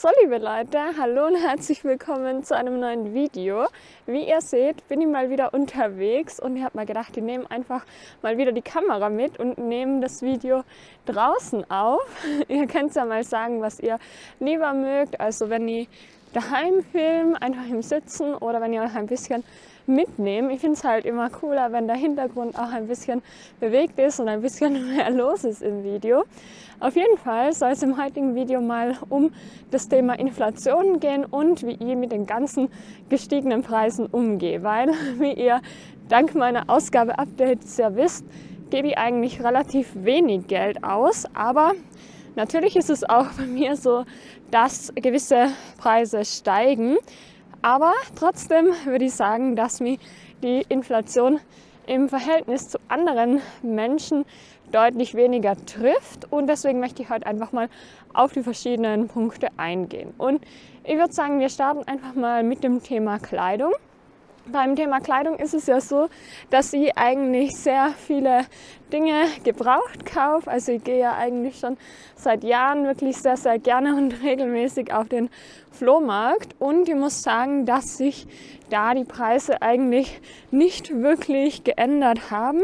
So, liebe Leute, hallo und herzlich willkommen zu einem neuen Video. Wie ihr seht, bin ich mal wieder unterwegs und ich habe mal gedacht, ich nehme einfach mal wieder die Kamera mit und nehme das Video draußen auf. ihr könnt ja mal sagen, was ihr lieber mögt. Also wenn ich daheim film, einfach im Sitzen oder wenn ihr euch ein bisschen mitnehmen. Ich finde es halt immer cooler, wenn der Hintergrund auch ein bisschen bewegt ist und ein bisschen mehr los ist im Video. Auf jeden Fall soll es im heutigen Video mal um das Thema Inflation gehen und wie ich mit den ganzen gestiegenen Preisen umgehe. Weil, wie ihr dank meiner Ausgabe-Updates ja wisst, gebe ich eigentlich relativ wenig Geld aus. Aber natürlich ist es auch bei mir so, dass gewisse Preise steigen. Aber trotzdem würde ich sagen, dass mich die Inflation im Verhältnis zu anderen Menschen deutlich weniger trifft. Und deswegen möchte ich heute einfach mal auf die verschiedenen Punkte eingehen. Und ich würde sagen, wir starten einfach mal mit dem Thema Kleidung. Beim Thema Kleidung ist es ja so, dass ich eigentlich sehr viele Dinge gebraucht kaufe. Also ich gehe ja eigentlich schon seit Jahren wirklich sehr, sehr gerne und regelmäßig auf den Flohmarkt. Und ich muss sagen, dass sich da die Preise eigentlich nicht wirklich geändert haben.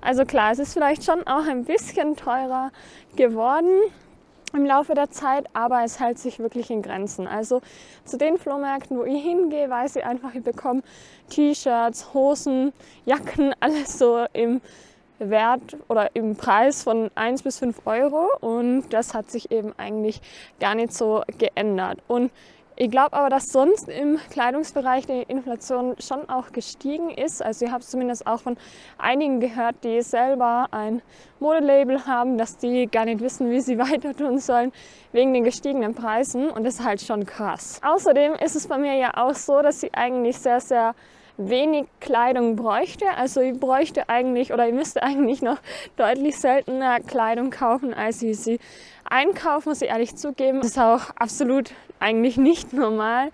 Also klar, es ist vielleicht schon auch ein bisschen teurer geworden im Laufe der Zeit, aber es hält sich wirklich in Grenzen. Also zu den Flohmärkten, wo ich hingehe, weiß ich einfach, ich bekomme T-Shirts, Hosen, Jacken, alles so im Wert oder im Preis von 1 bis 5 Euro und das hat sich eben eigentlich gar nicht so geändert. Und ich glaube aber, dass sonst im Kleidungsbereich die Inflation schon auch gestiegen ist. Also ich habe zumindest auch von einigen gehört, die selber ein Modelabel haben, dass die gar nicht wissen, wie sie weiter tun sollen wegen den gestiegenen Preisen. Und das ist halt schon krass. Außerdem ist es bei mir ja auch so, dass sie eigentlich sehr, sehr wenig Kleidung bräuchte. Also ich bräuchte eigentlich oder ich müsste eigentlich noch deutlich seltener Kleidung kaufen, als ich sie einkaufe, muss ich ehrlich zugeben. Das ist auch absolut eigentlich nicht normal,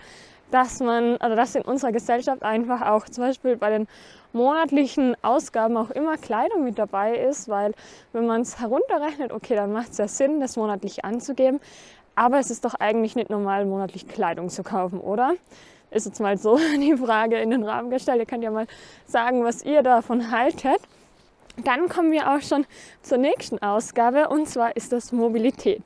dass man, oder dass in unserer Gesellschaft einfach auch zum Beispiel bei den monatlichen Ausgaben auch immer Kleidung mit dabei ist, weil wenn man es herunterrechnet, okay, dann macht es ja Sinn, das monatlich anzugeben. Aber es ist doch eigentlich nicht normal, monatlich Kleidung zu kaufen, oder? ist jetzt mal so die Frage in den Rahmen gestellt. Ihr könnt ja mal sagen, was ihr davon haltet. Dann kommen wir auch schon zur nächsten Ausgabe und zwar ist das Mobilität.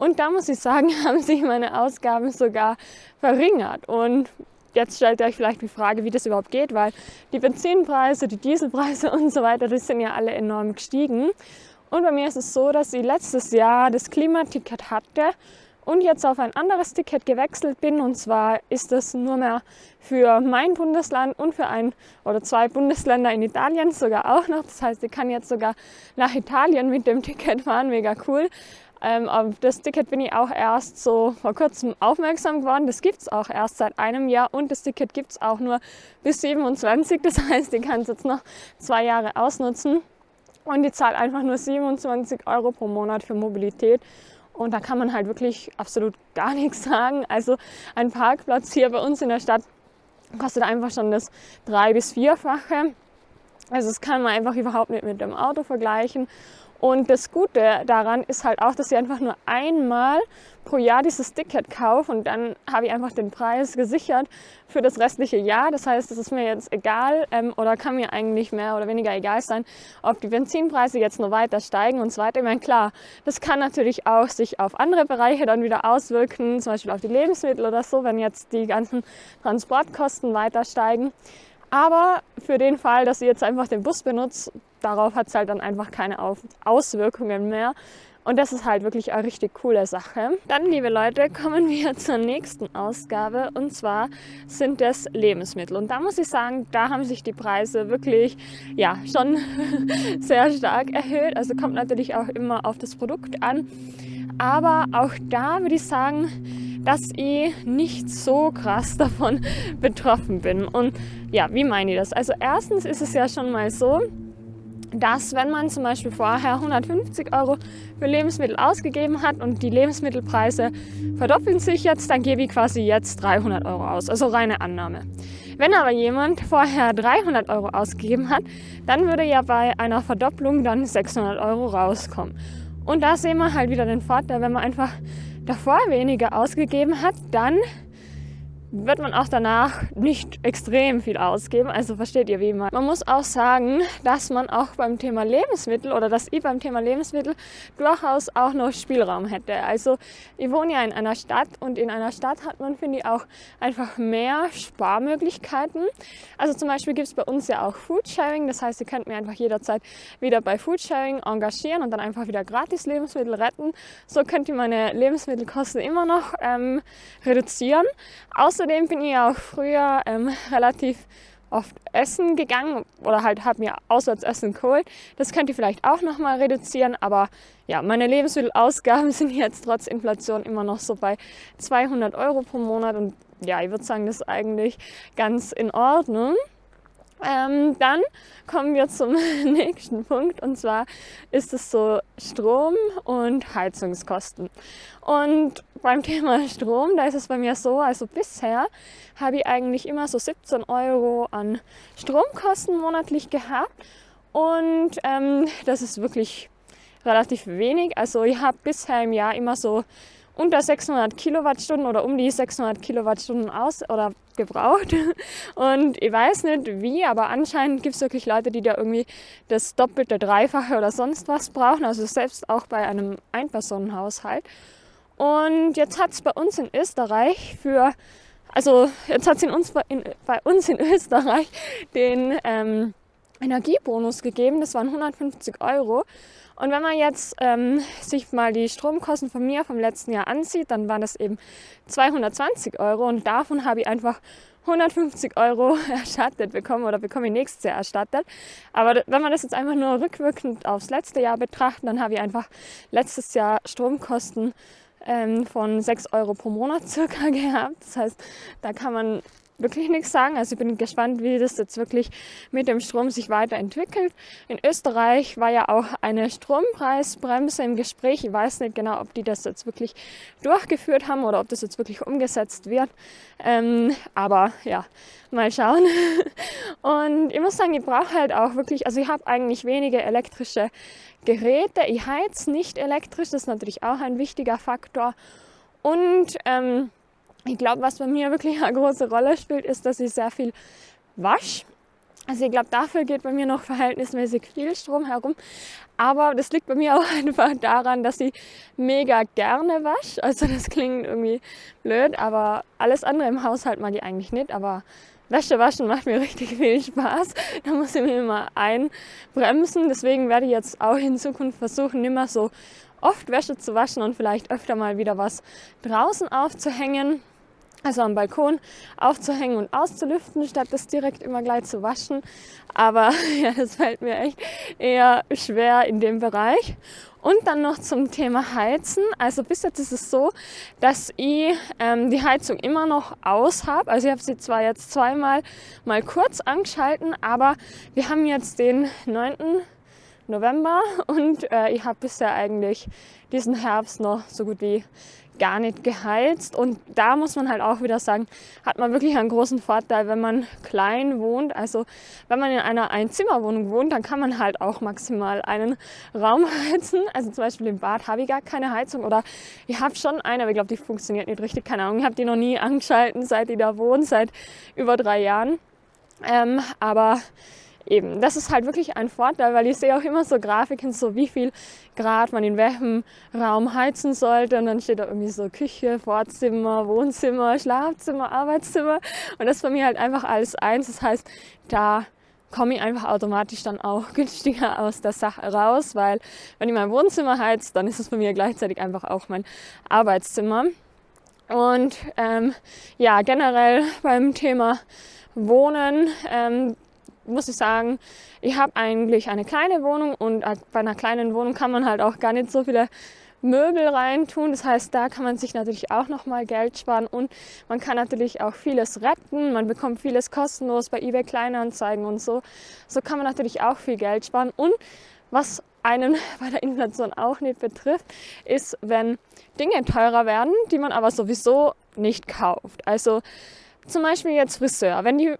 Und da muss ich sagen, haben sich meine Ausgaben sogar verringert. Und jetzt stellt ihr euch vielleicht die Frage, wie das überhaupt geht, weil die Benzinpreise, die Dieselpreise und so weiter, die sind ja alle enorm gestiegen. Und bei mir ist es so, dass ich letztes Jahr das Klimaticket hatte und jetzt auf ein anderes Ticket gewechselt bin. Und zwar ist das nur mehr für mein Bundesland und für ein oder zwei Bundesländer in Italien sogar auch noch. Das heißt, ich kann jetzt sogar nach Italien mit dem Ticket fahren, mega cool. Ähm, auf das Ticket bin ich auch erst so vor kurzem aufmerksam geworden. Das gibt es auch erst seit einem Jahr und das Ticket gibt es auch nur bis 27. Das heißt, ich kann es jetzt noch zwei Jahre ausnutzen. Und ich zahle einfach nur 27 Euro pro Monat für Mobilität. Und da kann man halt wirklich absolut gar nichts sagen. Also ein Parkplatz hier bei uns in der Stadt kostet einfach schon das drei- bis vierfache. Also das kann man einfach überhaupt nicht mit dem Auto vergleichen. Und das Gute daran ist halt auch, dass ich einfach nur einmal pro Jahr dieses Ticket kaufe und dann habe ich einfach den Preis gesichert für das restliche Jahr. Das heißt, es ist mir jetzt egal ähm, oder kann mir eigentlich mehr oder weniger egal sein, ob die Benzinpreise jetzt noch weiter steigen und so weiter. Ich meine, klar, das kann natürlich auch sich auf andere Bereiche dann wieder auswirken, zum Beispiel auf die Lebensmittel oder so, wenn jetzt die ganzen Transportkosten weiter steigen. Aber für den Fall, dass ihr jetzt einfach den Bus benutzt, darauf hat es halt dann einfach keine Auswirkungen mehr. Und das ist halt wirklich eine richtig coole Sache. Dann, liebe Leute, kommen wir zur nächsten Ausgabe und zwar sind es Lebensmittel. Und da muss ich sagen, da haben sich die Preise wirklich, ja, schon sehr stark erhöht. Also kommt natürlich auch immer auf das Produkt an. Aber auch da würde ich sagen, dass ich nicht so krass davon betroffen bin. Und ja, wie meine ich das? Also erstens ist es ja schon mal so, dass wenn man zum Beispiel vorher 150 Euro für Lebensmittel ausgegeben hat und die Lebensmittelpreise verdoppeln sich jetzt, dann gebe ich quasi jetzt 300 Euro aus. Also reine Annahme. Wenn aber jemand vorher 300 Euro ausgegeben hat, dann würde ja bei einer Verdopplung dann 600 Euro rauskommen. Und da sehen wir halt wieder den Vorteil, wenn man einfach davor weniger ausgegeben hat, dann wird man auch danach nicht extrem viel ausgeben. Also versteht ihr, wie man. Man muss auch sagen, dass man auch beim Thema Lebensmittel oder dass ich beim Thema Lebensmittel durchaus auch noch Spielraum hätte. Also ich wohne ja in einer Stadt und in einer Stadt hat man, finde ich, auch einfach mehr Sparmöglichkeiten. Also zum Beispiel gibt es bei uns ja auch Foodsharing. Das heißt, ihr könnt mir einfach jederzeit wieder bei Foodsharing engagieren und dann einfach wieder gratis Lebensmittel retten. So könnt ihr meine Lebensmittelkosten immer noch ähm, reduzieren. Außer Außerdem bin ich auch früher ähm, relativ oft essen gegangen oder halt habe mir auswärts Essen geholt. Das könnt ihr vielleicht auch nochmal reduzieren, aber ja, meine Lebensmittelausgaben sind jetzt trotz Inflation immer noch so bei 200 Euro pro Monat und ja, ich würde sagen, das ist eigentlich ganz in Ordnung. Ähm, dann kommen wir zum nächsten Punkt und zwar ist es so Strom und Heizungskosten. Und beim Thema Strom, da ist es bei mir so, also bisher habe ich eigentlich immer so 17 Euro an Stromkosten monatlich gehabt und ähm, das ist wirklich relativ wenig. Also ich habe bisher im Jahr immer so unter 600 Kilowattstunden oder um die 600 Kilowattstunden aus oder gebraucht. Und ich weiß nicht wie, aber anscheinend gibt es wirklich Leute, die da irgendwie das Doppelte, Dreifache oder sonst was brauchen. Also selbst auch bei einem Einpersonenhaushalt. Und jetzt hat es bei uns in Österreich für, also jetzt hat es uns bei uns in Österreich den ähm, Energiebonus gegeben. Das waren 150 Euro. Und wenn man jetzt ähm, sich mal die Stromkosten von mir vom letzten Jahr ansieht, dann waren das eben 220 Euro und davon habe ich einfach 150 Euro erstattet bekommen oder bekomme ich nächstes Jahr erstattet. Aber wenn man das jetzt einfach nur rückwirkend aufs letzte Jahr betrachtet, dann habe ich einfach letztes Jahr Stromkosten ähm, von 6 Euro pro Monat circa gehabt. Das heißt, da kann man wirklich nichts sagen. Also ich bin gespannt, wie das jetzt wirklich mit dem Strom sich weiterentwickelt. In Österreich war ja auch eine Strompreisbremse im Gespräch. Ich weiß nicht genau, ob die das jetzt wirklich durchgeführt haben oder ob das jetzt wirklich umgesetzt wird. Ähm, aber ja, mal schauen. Und ich muss sagen, ich brauche halt auch wirklich, also ich habe eigentlich wenige elektrische Geräte. Ich heiz nicht elektrisch, das ist natürlich auch ein wichtiger Faktor. Und ähm, ich glaube, was bei mir wirklich eine große Rolle spielt, ist, dass ich sehr viel wasche. Also ich glaube, dafür geht bei mir noch verhältnismäßig viel Strom herum. Aber das liegt bei mir auch einfach daran, dass ich mega gerne wasche. Also das klingt irgendwie blöd, aber alles andere im Haushalt mag ich eigentlich nicht. Aber Wäsche waschen macht mir richtig viel Spaß. Da muss ich mir immer einbremsen. Deswegen werde ich jetzt auch in Zukunft versuchen, nicht mehr so oft Wäsche zu waschen und vielleicht öfter mal wieder was draußen aufzuhängen also am Balkon aufzuhängen und auszulüften, statt das direkt immer gleich zu waschen. Aber ja, das fällt mir echt eher schwer in dem Bereich. Und dann noch zum Thema Heizen. Also bis jetzt ist es so, dass ich ähm, die Heizung immer noch aus habe. Also ich habe sie zwar jetzt zweimal mal kurz angeschalten, aber wir haben jetzt den 9. November und äh, ich habe bisher eigentlich diesen Herbst noch so gut wie gar nicht geheizt. Und da muss man halt auch wieder sagen, hat man wirklich einen großen Vorteil, wenn man klein wohnt. Also wenn man in einer Einzimmerwohnung wohnt, dann kann man halt auch maximal einen Raum heizen. Also zum Beispiel im Bad habe ich gar keine Heizung oder ich habe schon eine, aber ich glaube, die funktioniert nicht richtig. Keine Ahnung, ich habe die noch nie angeschalten, seit ich da wohne, seit über drei Jahren. Ähm, aber eben, das ist halt wirklich ein Vorteil, weil ich sehe auch immer so Grafiken, so wie viel Grad man in welchem Raum heizen sollte. Und dann steht da irgendwie so Küche, Vorzimmer, Wohnzimmer, Schlafzimmer, Arbeitszimmer. Und das ist bei mir halt einfach alles eins. Das heißt, da komme ich einfach automatisch dann auch günstiger aus der Sache raus, weil wenn ich mein Wohnzimmer heizt, dann ist es bei mir gleichzeitig einfach auch mein Arbeitszimmer. Und ähm, ja, generell beim Thema Wohnen ähm, muss ich sagen, ich habe eigentlich eine kleine Wohnung und bei einer kleinen Wohnung kann man halt auch gar nicht so viele Möbel reintun. Das heißt, da kann man sich natürlich auch nochmal Geld sparen und man kann natürlich auch vieles retten. Man bekommt vieles kostenlos bei eBay Kleinanzeigen und so. So kann man natürlich auch viel Geld sparen. Und was einen bei der Inflation auch nicht betrifft, ist, wenn Dinge teurer werden, die man aber sowieso nicht kauft. Also zum Beispiel jetzt Friseur. Wenn die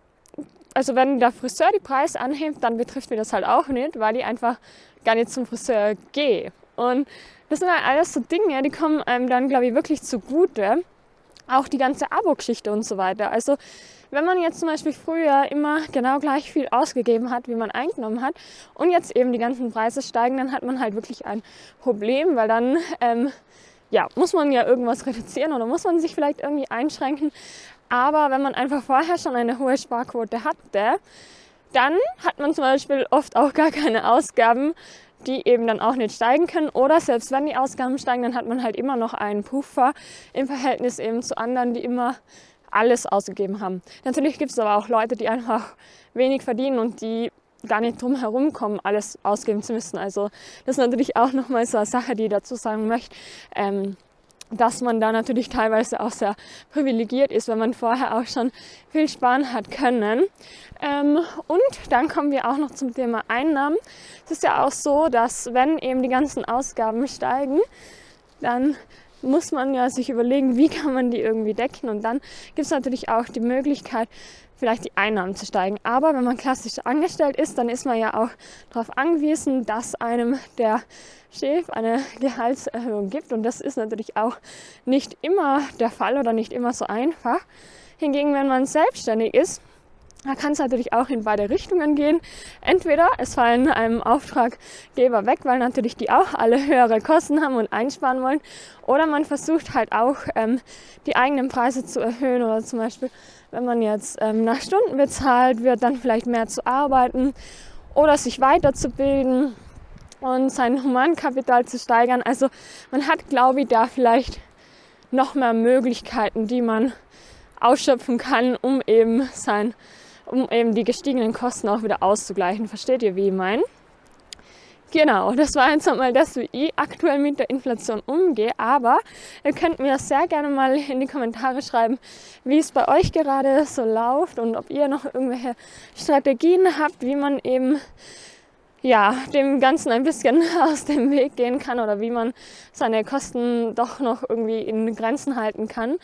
also wenn der Friseur die Preise anhebt, dann betrifft mich das halt auch nicht, weil ich einfach gar nicht zum Friseur gehe. Und das sind halt alles so Dinge, die kommen einem dann, glaube ich, wirklich zugute. Auch die ganze Abo-Geschichte und so weiter. Also wenn man jetzt zum Beispiel früher immer genau gleich viel ausgegeben hat, wie man eingenommen hat, und jetzt eben die ganzen Preise steigen, dann hat man halt wirklich ein Problem, weil dann ähm, ja, muss man ja irgendwas reduzieren oder muss man sich vielleicht irgendwie einschränken. Aber wenn man einfach vorher schon eine hohe Sparquote hatte, dann hat man zum Beispiel oft auch gar keine Ausgaben, die eben dann auch nicht steigen können. Oder selbst wenn die Ausgaben steigen, dann hat man halt immer noch einen Puffer im Verhältnis eben zu anderen, die immer alles ausgegeben haben. Natürlich gibt es aber auch Leute, die einfach wenig verdienen und die gar nicht drum herum kommen, alles ausgeben zu müssen. Also das ist natürlich auch nochmal so eine Sache, die ich dazu sagen möchte. Ähm, dass man da natürlich teilweise auch sehr privilegiert ist, wenn man vorher auch schon viel sparen hat können. Ähm, und dann kommen wir auch noch zum Thema Einnahmen. Es ist ja auch so, dass wenn eben die ganzen Ausgaben steigen, dann muss man ja sich überlegen, wie kann man die irgendwie decken. Und dann gibt es natürlich auch die Möglichkeit, vielleicht die Einnahmen zu steigen. Aber wenn man klassisch angestellt ist, dann ist man ja auch darauf angewiesen, dass einem der Chef eine Gehaltserhöhung gibt. Und das ist natürlich auch nicht immer der Fall oder nicht immer so einfach. Hingegen, wenn man selbstständig ist, da kann es natürlich auch in beide Richtungen gehen. Entweder es fallen einem Auftraggeber weg, weil natürlich die auch alle höhere Kosten haben und einsparen wollen. Oder man versucht halt auch ähm, die eigenen Preise zu erhöhen. Oder zum Beispiel, wenn man jetzt ähm, nach Stunden bezahlt wird, dann vielleicht mehr zu arbeiten oder sich weiterzubilden und sein Humankapital zu steigern. Also man hat, glaube ich, da vielleicht noch mehr Möglichkeiten, die man ausschöpfen kann, um eben sein um eben die gestiegenen Kosten auch wieder auszugleichen. Versteht ihr, wie ich meine? Genau, das war jetzt einmal das, wie ich aktuell mit der Inflation umgehe. Aber ihr könnt mir sehr gerne mal in die Kommentare schreiben, wie es bei euch gerade so läuft und ob ihr noch irgendwelche Strategien habt, wie man eben ja, dem Ganzen ein bisschen aus dem Weg gehen kann oder wie man seine Kosten doch noch irgendwie in Grenzen halten kann.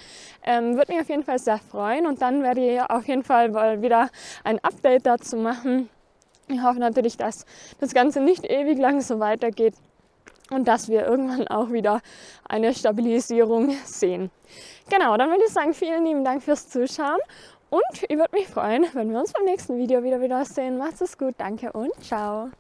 Ähm, Würde mich auf jeden Fall sehr freuen und dann werde ich auf jeden Fall wieder ein Update dazu machen. Ich hoffe natürlich, dass das Ganze nicht ewig lang so weitergeht und dass wir irgendwann auch wieder eine Stabilisierung sehen. Genau, dann würde ich sagen, vielen lieben Dank fürs Zuschauen und ich würde mich freuen, wenn wir uns beim nächsten Video wieder wieder sehen. Macht es gut, danke und ciao.